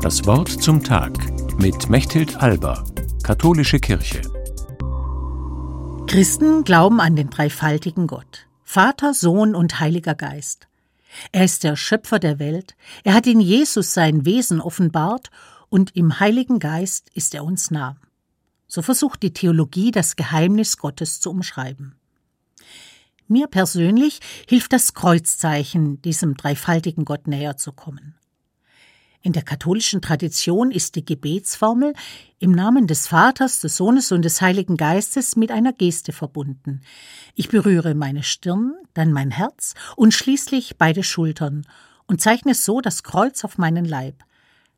Das Wort zum Tag mit Mechthild Alba, Katholische Kirche. Christen glauben an den dreifaltigen Gott, Vater, Sohn und Heiliger Geist. Er ist der Schöpfer der Welt, er hat in Jesus sein Wesen offenbart und im Heiligen Geist ist er uns nah. So versucht die Theologie das Geheimnis Gottes zu umschreiben. Mir persönlich hilft das Kreuzzeichen, diesem dreifaltigen Gott näher zu kommen. In der katholischen Tradition ist die Gebetsformel im Namen des Vaters, des Sohnes und des Heiligen Geistes mit einer Geste verbunden. Ich berühre meine Stirn, dann mein Herz und schließlich beide Schultern und zeichne so das Kreuz auf meinen Leib.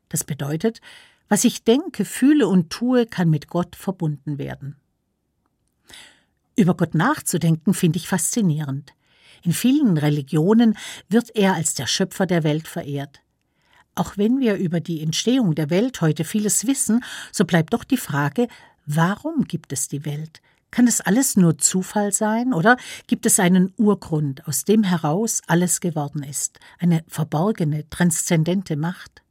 Das bedeutet, was ich denke, fühle und tue, kann mit Gott verbunden werden. Über Gott nachzudenken finde ich faszinierend. In vielen Religionen wird er als der Schöpfer der Welt verehrt. Auch wenn wir über die Entstehung der Welt heute vieles wissen, so bleibt doch die Frage, warum gibt es die Welt? Kann es alles nur Zufall sein oder gibt es einen Urgrund, aus dem heraus alles geworden ist, eine verborgene, transzendente Macht?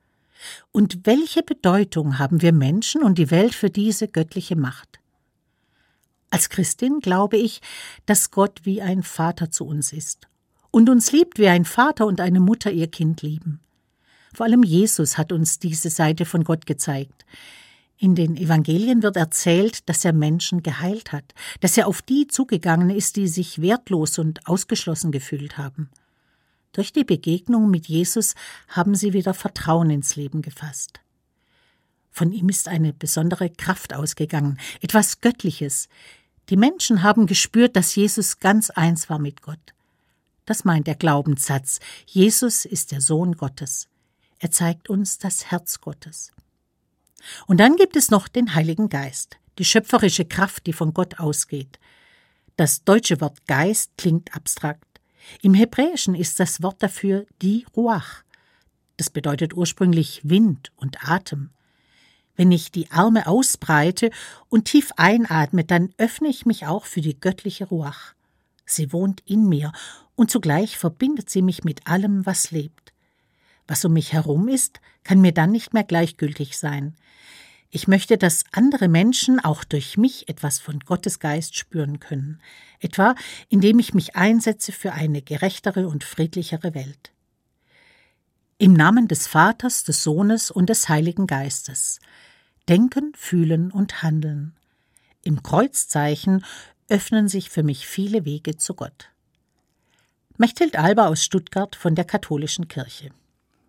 Und welche Bedeutung haben wir Menschen und die Welt für diese göttliche Macht? Als Christin glaube ich, dass Gott wie ein Vater zu uns ist und uns liebt, wie ein Vater und eine Mutter ihr Kind lieben. Vor allem Jesus hat uns diese Seite von Gott gezeigt. In den Evangelien wird erzählt, dass er Menschen geheilt hat, dass er auf die zugegangen ist, die sich wertlos und ausgeschlossen gefühlt haben. Durch die Begegnung mit Jesus haben sie wieder Vertrauen ins Leben gefasst. Von ihm ist eine besondere Kraft ausgegangen, etwas Göttliches. Die Menschen haben gespürt, dass Jesus ganz eins war mit Gott. Das meint der Glaubenssatz. Jesus ist der Sohn Gottes. Er zeigt uns das Herz Gottes. Und dann gibt es noch den Heiligen Geist, die schöpferische Kraft, die von Gott ausgeht. Das deutsche Wort Geist klingt abstrakt. Im Hebräischen ist das Wort dafür die Ruach. Das bedeutet ursprünglich Wind und Atem. Wenn ich die Arme ausbreite und tief einatme, dann öffne ich mich auch für die göttliche Ruach. Sie wohnt in mir und zugleich verbindet sie mich mit allem, was lebt. Was um mich herum ist, kann mir dann nicht mehr gleichgültig sein. Ich möchte, dass andere Menschen auch durch mich etwas von Gottes Geist spüren können, etwa indem ich mich einsetze für eine gerechtere und friedlichere Welt. Im Namen des Vaters, des Sohnes und des Heiligen Geistes. Denken, fühlen und handeln. Im Kreuzzeichen öffnen sich für mich viele Wege zu Gott. Mechthild Alba aus Stuttgart von der Katholischen Kirche.